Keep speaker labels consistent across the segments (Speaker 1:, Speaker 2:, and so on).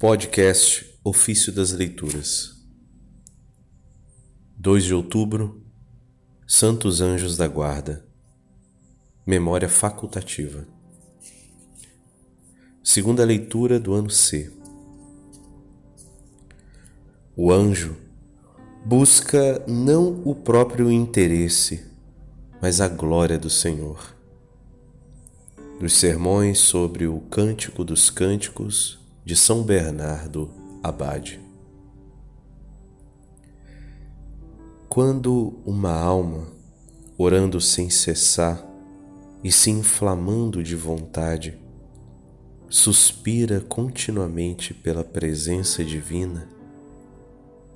Speaker 1: Podcast Ofício das Leituras. 2 de outubro Santos Anjos da Guarda. Memória facultativa. Segunda leitura do ano C. O anjo busca não o próprio interesse, mas a glória do Senhor. Dos sermões sobre o Cântico dos Cânticos de São Bernardo Abade. Quando uma alma, orando sem cessar e se inflamando de vontade, suspira continuamente pela presença divina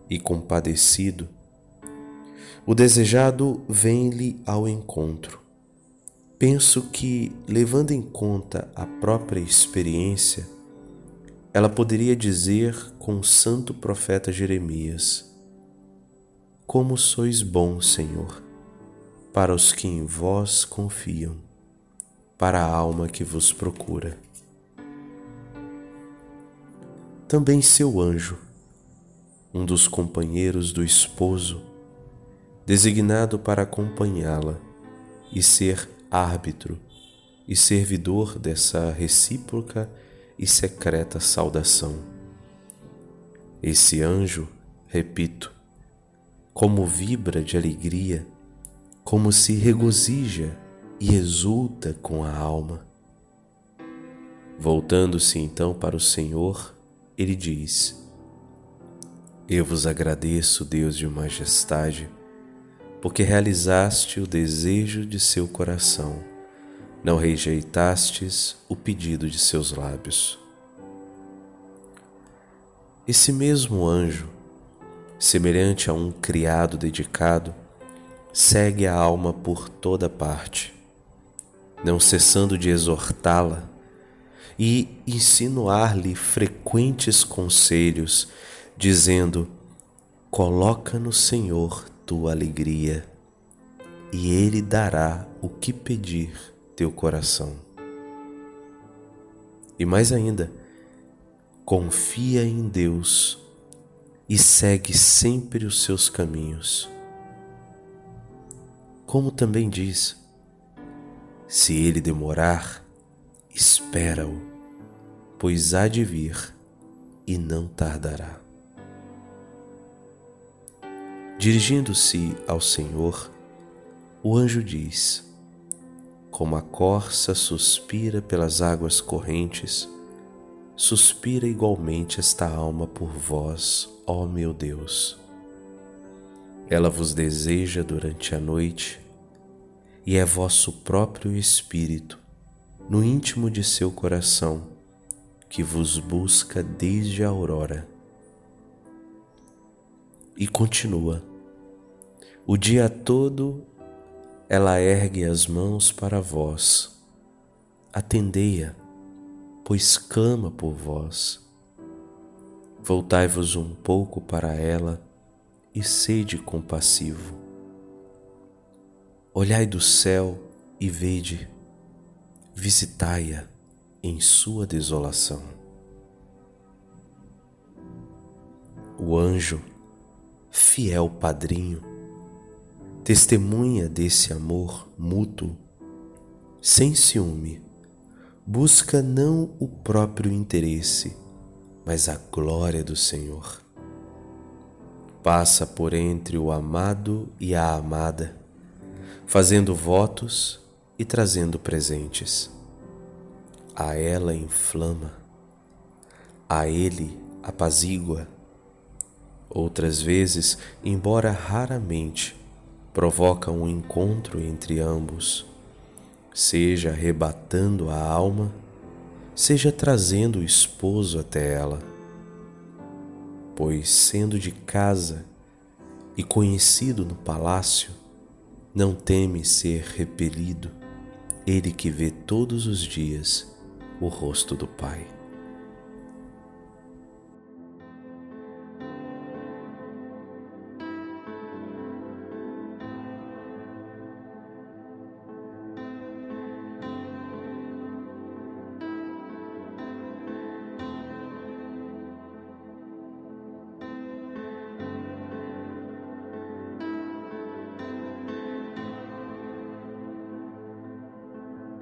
Speaker 1: e compadecido, o desejado vem-lhe ao encontro Penso que, levando em conta a própria experiência, ela poderia dizer com o santo profeta Jeremias: Como sois bom, Senhor, para os que em vós confiam, para a alma que vos procura. Também seu anjo, um dos companheiros do esposo, designado para acompanhá-la e ser árbitro e servidor dessa recíproca e secreta saudação. Esse anjo, repito, como vibra de alegria, como se regozija e exulta com a alma. Voltando-se então para o Senhor, ele diz: Eu vos agradeço, Deus de majestade, porque realizaste o desejo de seu coração, não rejeitastes o pedido de seus lábios. Esse mesmo anjo, semelhante a um criado dedicado, segue a alma por toda parte, não cessando de exortá-la e insinuar-lhe frequentes conselhos, dizendo: Coloca no Senhor tua alegria, e Ele dará o que pedir teu coração. E mais ainda, confia em Deus e segue sempre os seus caminhos. Como também diz, se ele demorar, espera-o, pois há de vir e não tardará. Dirigindo-se ao Senhor, o anjo diz: Como a corça suspira pelas águas correntes, suspira igualmente esta alma por vós, ó meu Deus. Ela vos deseja durante a noite, e é vosso próprio espírito, no íntimo de seu coração, que vos busca desde a aurora. E continua o dia todo ela ergue as mãos para vós. Atendei-a, pois clama por vós. Voltai-vos um pouco para ela e sede compassivo. Olhai do céu e vede, visitai-a em sua desolação. O anjo, fiel padrinho, testemunha desse amor mútuo, sem ciúme, busca não o próprio interesse, mas a glória do Senhor. Passa por entre o amado e a amada, fazendo votos e trazendo presentes. A ela inflama, a ele apazigua. Outras vezes, embora raramente, provoca um encontro entre ambos, seja arrebatando a alma, seja trazendo o esposo até ela. Pois, sendo de casa e conhecido no palácio, não teme ser repelido, ele que vê todos os dias o rosto do Pai.